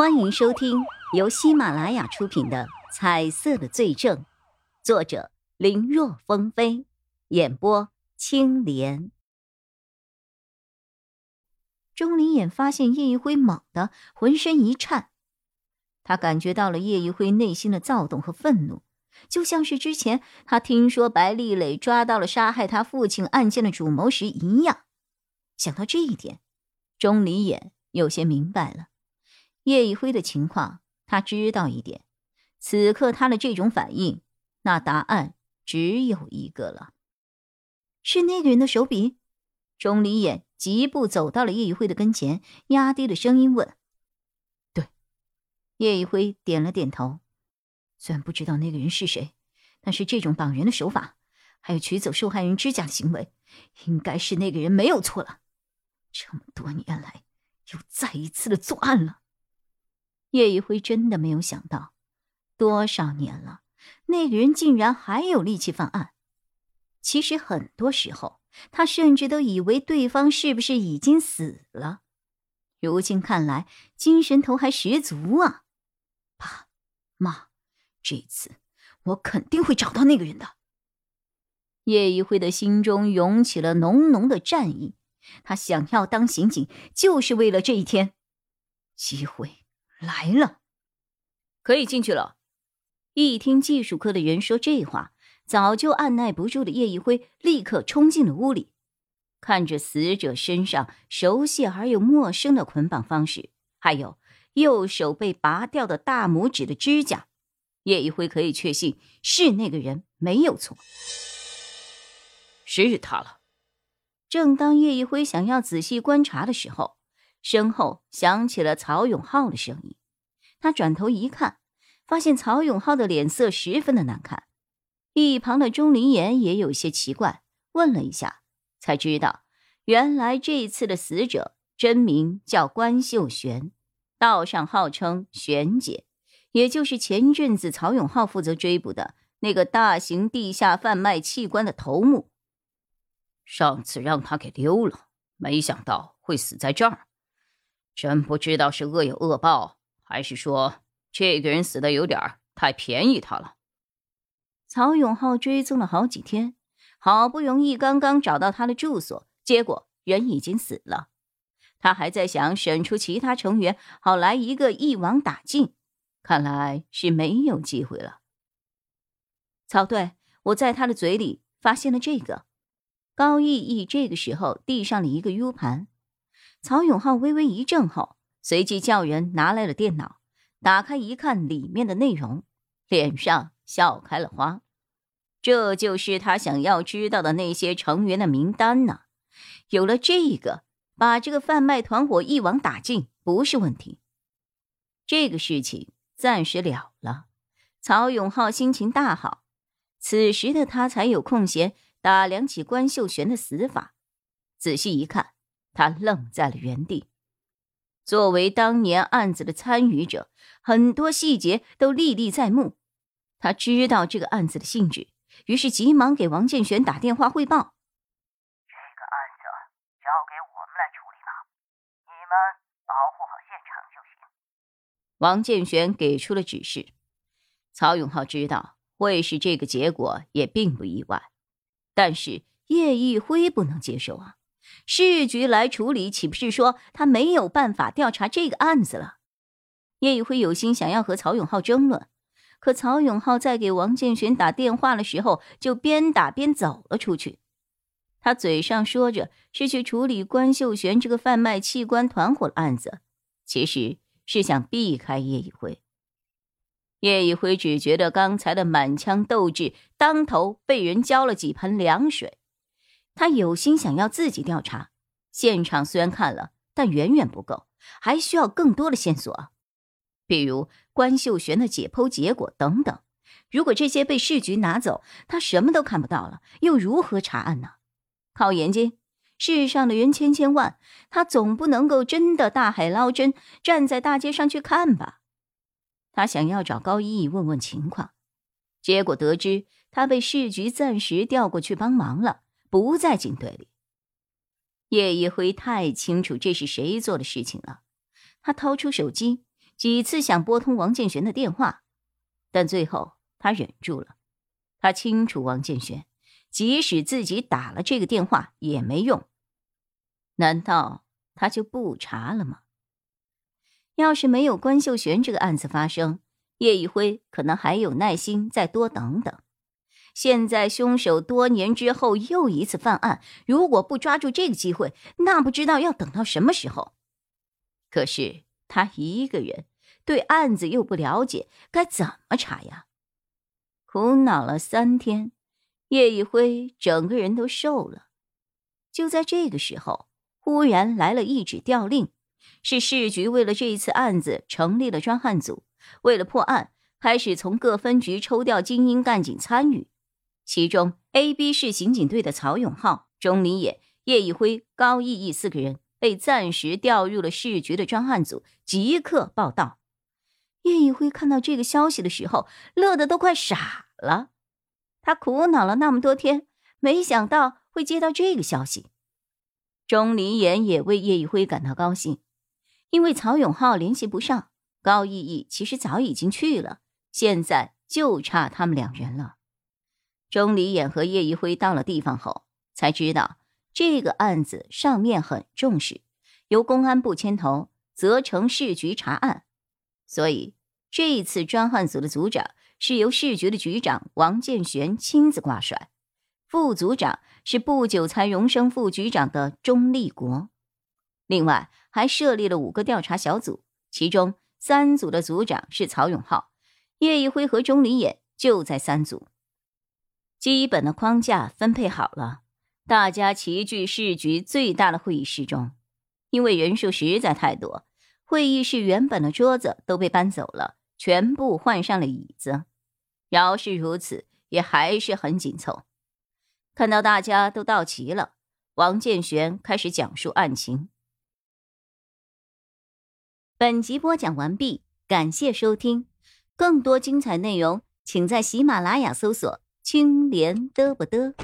欢迎收听由喜马拉雅出品的《彩色的罪证》，作者林若风飞，演播青莲。钟离眼发现叶一辉猛地浑身一颤，他感觉到了叶一辉内心的躁动和愤怒，就像是之前他听说白丽磊抓到了杀害他父亲案件的主谋时一样。想到这一点，钟离眼有些明白了。叶一辉的情况，他知道一点。此刻他的这种反应，那答案只有一个了：是那个人的手笔。钟离眼疾步走到了叶一辉的跟前，压低了声音问：“对。”叶一辉点了点头。虽然不知道那个人是谁，但是这种绑人的手法，还有取走受害人指甲的行为，应该是那个人没有错了。这么多年来，又再一次的作案了。叶一辉真的没有想到，多少年了，那个人竟然还有力气犯案。其实很多时候，他甚至都以为对方是不是已经死了。如今看来，精神头还十足啊！爸妈，这次我肯定会找到那个人的。叶一辉的心中涌起了浓浓的战意，他想要当刑警，就是为了这一天。机会。来了，可以进去了。一听技术科的人说这话，早就按耐不住的叶一辉立刻冲进了屋里，看着死者身上熟悉而又陌生的捆绑方式，还有右手被拔掉的大拇指的指甲，叶一辉可以确信是那个人没有错，是他了。正当叶一辉想要仔细观察的时候。身后响起了曹永浩的声音，他转头一看，发现曹永浩的脸色十分的难看。一旁的钟离言也有些奇怪，问了一下，才知道原来这一次的死者真名叫关秀璇，道上号称璇姐，也就是前阵子曹永浩负责追捕的那个大型地下贩卖器官的头目。上次让他给溜了，没想到会死在这儿。真不知道是恶有恶报，还是说这个人死的有点太便宜他了。曹永浩追踪了好几天，好不容易刚刚找到他的住所，结果人已经死了。他还在想审出其他成员，好来一个一网打尽，看来是没有机会了。曹队，我在他的嘴里发现了这个。高毅毅这个时候递上了一个 U 盘。曹永浩微微一怔后，随即叫人拿来了电脑，打开一看里面的内容，脸上笑开了花。这就是他想要知道的那些成员的名单呢。有了这个，把这个贩卖团伙一网打尽不是问题。这个事情暂时了了，曹永浩心情大好。此时的他才有空闲打量起关秀璇的死法，仔细一看。他愣在了原地。作为当年案子的参与者，很多细节都历历在目。他知道这个案子的性质，于是急忙给王建玄打电话汇报：“这个案子交给我们来处理吧，你们保护好现场就行。”王建玄给出了指示。曹永浩知道会是这个结果，也并不意外。但是叶一辉不能接受啊！市局来处理，岂不是说他没有办法调查这个案子了？叶一辉有心想要和曹永浩争论，可曹永浩在给王建玄打电话的时候，就边打边走了出去。他嘴上说着是去处理关秀璇这个贩卖器官团伙的案子，其实是想避开叶一辉。叶一辉只觉得刚才的满腔斗志，当头被人浇了几盆凉水。他有心想要自己调查现场，虽然看了，但远远不够，还需要更多的线索，比如关秀璇的解剖结果等等。如果这些被市局拿走，他什么都看不到了，又如何查案呢？靠眼睛，世上的人千千万，他总不能够真的大海捞针，站在大街上去看吧？他想要找高一问问情况，结果得知他被市局暂时调过去帮忙了。不在警队里，叶一辉太清楚这是谁做的事情了。他掏出手机，几次想拨通王建玄的电话，但最后他忍住了。他清楚王建玄，即使自己打了这个电话也没用。难道他就不查了吗？要是没有关秀璇这个案子发生，叶一辉可能还有耐心再多等等。现在凶手多年之后又一次犯案，如果不抓住这个机会，那不知道要等到什么时候。可是他一个人对案子又不了解，该怎么查呀？苦恼了三天，叶一辉整个人都瘦了。就在这个时候，忽然来了一纸调令，是市局为了这一次案子成立了专案组，为了破案，开始从各分局抽调精英干警参与。其中，A、B 市刑警队的曹永浩、钟离野、叶一辉、高毅毅四个人被暂时调入了市局的专案组，即刻报道。叶一辉看到这个消息的时候，乐得都快傻了。他苦恼了那么多天，没想到会接到这个消息。钟离言也为叶一辉感到高兴，因为曹永浩联系不上，高毅毅其实早已经去了，现在就差他们两人了。钟离眼和叶一辉到了地方后，才知道这个案子上面很重视，由公安部牵头，责成市局查案。所以这一次专案组的组长是由市局的局长王建玄亲自挂帅，副组长是不久才荣升副局长的钟立国。另外还设立了五个调查小组，其中三组的组长是曹永浩、叶一辉和钟离眼就在三组。基本的框架分配好了，大家齐聚市局最大的会议室中。因为人数实在太多，会议室原本的桌子都被搬走了，全部换上了椅子。饶是如此，也还是很紧凑。看到大家都到齐了，王建玄开始讲述案情。本集播讲完毕，感谢收听，更多精彩内容，请在喜马拉雅搜索。青莲嘚不嘚。